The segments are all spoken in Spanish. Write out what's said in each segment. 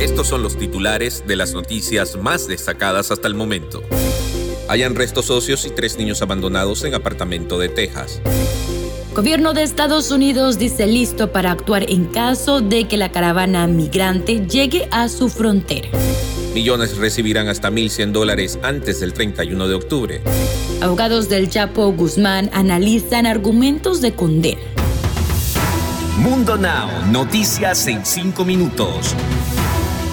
Estos son los titulares de las noticias más destacadas hasta el momento. Hayan restos socios y tres niños abandonados en apartamento de Texas. Gobierno de Estados Unidos dice listo para actuar en caso de que la caravana migrante llegue a su frontera. Millones recibirán hasta 1.100 dólares antes del 31 de octubre. Abogados del Chapo Guzmán analizan argumentos de condena. Mundo Now, noticias en 5 minutos.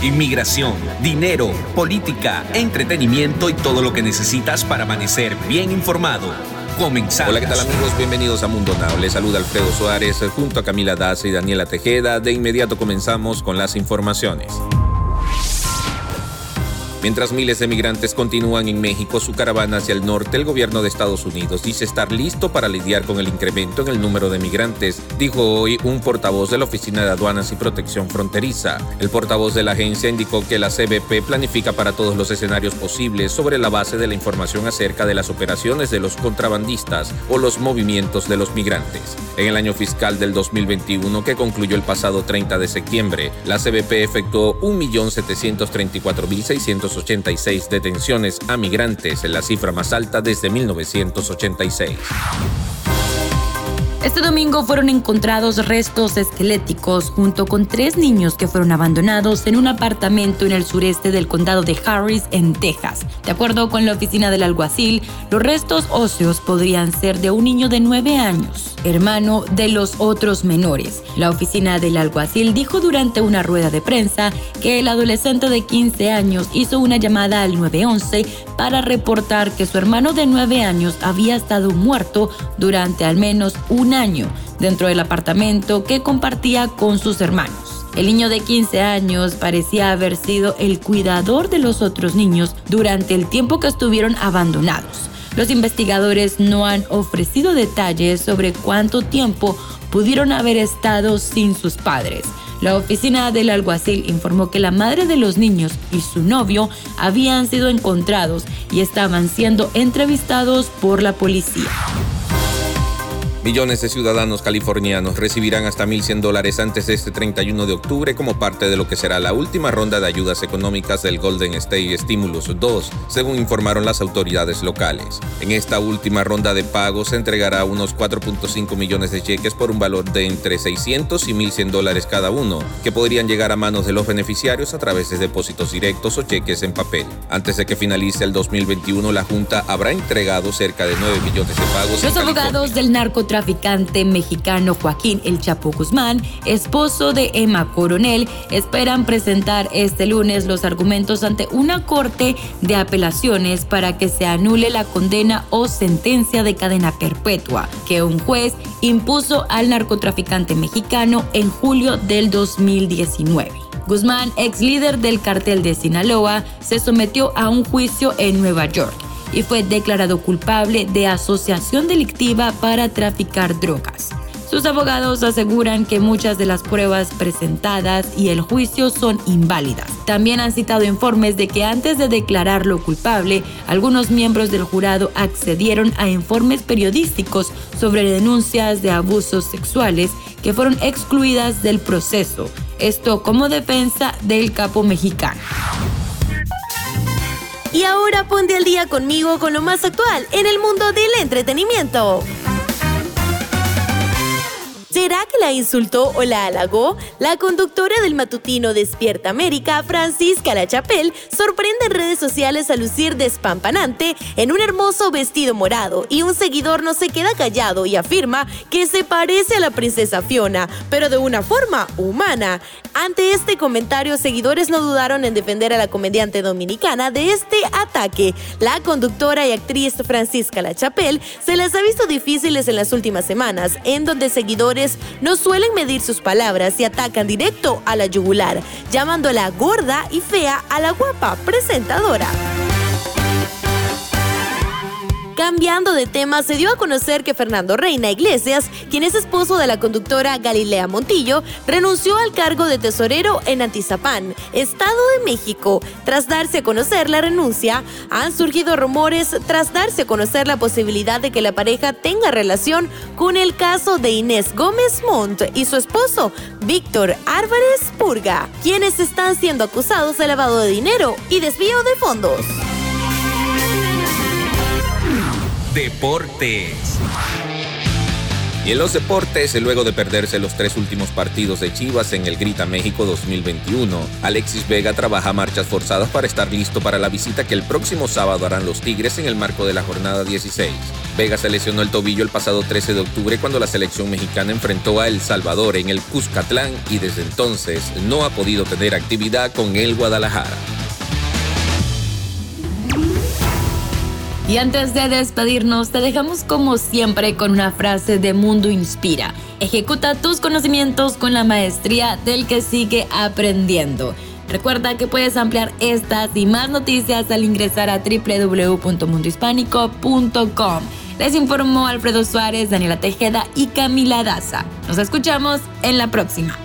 Inmigración, dinero, política, entretenimiento y todo lo que necesitas para amanecer bien informado. Comenzamos. Hola, ¿qué tal amigos? Bienvenidos a Mundo Now. Les saluda Alfredo Suárez junto a Camila Daza y Daniela Tejeda. De inmediato comenzamos con las informaciones. Mientras miles de migrantes continúan en México su caravana hacia el norte, el gobierno de Estados Unidos dice estar listo para lidiar con el incremento en el número de migrantes, dijo hoy un portavoz de la Oficina de Aduanas y Protección Fronteriza. El portavoz de la agencia indicó que la CBP planifica para todos los escenarios posibles sobre la base de la información acerca de las operaciones de los contrabandistas o los movimientos de los migrantes. En el año fiscal del 2021, que concluyó el pasado 30 de septiembre, la CBP efectuó 1.734.600 86 detenciones a migrantes, la cifra más alta desde 1986. Este domingo fueron encontrados restos esqueléticos junto con tres niños que fueron abandonados en un apartamento en el sureste del condado de Harris, en Texas. De acuerdo con la oficina del alguacil, los restos óseos podrían ser de un niño de 9 años, hermano de los otros menores. La oficina del alguacil dijo durante una rueda de prensa que el adolescente de 15 años hizo una llamada al 911 para reportar que su hermano de 9 años había estado muerto durante al menos un año dentro del apartamento que compartía con sus hermanos. El niño de 15 años parecía haber sido el cuidador de los otros niños durante el tiempo que estuvieron abandonados. Los investigadores no han ofrecido detalles sobre cuánto tiempo pudieron haber estado sin sus padres. La oficina del alguacil informó que la madre de los niños y su novio habían sido encontrados y estaban siendo entrevistados por la policía. Millones de ciudadanos californianos recibirán hasta 1.100 dólares antes de este 31 de octubre como parte de lo que será la última ronda de ayudas económicas del Golden State Stimulus 2, según informaron las autoridades locales. En esta última ronda de pagos se entregará unos 4.5 millones de cheques por un valor de entre 600 y 1.100 dólares cada uno, que podrían llegar a manos de los beneficiarios a través de depósitos directos o cheques en papel. Antes de que finalice el 2021, la Junta habrá entregado cerca de 9 millones de pagos. Los abogados del narcotráfico traficante mexicano Joaquín El Chapo Guzmán, esposo de Emma Coronel, esperan presentar este lunes los argumentos ante una corte de apelaciones para que se anule la condena o sentencia de cadena perpetua que un juez impuso al narcotraficante mexicano en julio del 2019. Guzmán, ex líder del cartel de Sinaloa, se sometió a un juicio en Nueva York y fue declarado culpable de asociación delictiva para traficar drogas. Sus abogados aseguran que muchas de las pruebas presentadas y el juicio son inválidas. También han citado informes de que antes de declararlo culpable, algunos miembros del jurado accedieron a informes periodísticos sobre denuncias de abusos sexuales que fueron excluidas del proceso. Esto como defensa del capo mexicano. Y ahora ponte al día conmigo con lo más actual en el mundo del entretenimiento. ¿Será que la insultó o la halagó? La conductora del matutino Despierta América, Francisca La Chapelle, sorprende en redes sociales a lucir despampanante en un hermoso vestido morado y un seguidor no se queda callado y afirma que se parece a la princesa Fiona, pero de una forma humana. Ante este comentario, seguidores no dudaron en defender a la comediante dominicana de este ataque. La conductora y actriz Francisca La Chapelle se las ha visto difíciles en las últimas semanas, en donde seguidores no suelen medir sus palabras y atacan directo a la yugular, llamándola gorda y fea a la guapa presentadora. Cambiando de tema, se dio a conocer que Fernando Reina Iglesias, quien es esposo de la conductora Galilea Montillo, renunció al cargo de tesorero en Antizapán, Estado de México. Tras darse a conocer la renuncia, han surgido rumores tras darse a conocer la posibilidad de que la pareja tenga relación con el caso de Inés Gómez Montt y su esposo, Víctor Álvarez Purga, quienes están siendo acusados de lavado de dinero y desvío de fondos. Deportes. Y en los deportes, luego de perderse los tres últimos partidos de Chivas en el Grita México 2021, Alexis Vega trabaja marchas forzadas para estar listo para la visita que el próximo sábado harán los Tigres en el marco de la jornada 16. Vega se lesionó el tobillo el pasado 13 de octubre cuando la selección mexicana enfrentó a El Salvador en el Cuscatlán y desde entonces no ha podido tener actividad con el Guadalajara. Y antes de despedirnos, te dejamos como siempre con una frase de Mundo Inspira. Ejecuta tus conocimientos con la maestría del que sigue aprendiendo. Recuerda que puedes ampliar estas y más noticias al ingresar a www.mundohispánico.com. Les informó Alfredo Suárez, Daniela Tejeda y Camila Daza. Nos escuchamos en la próxima.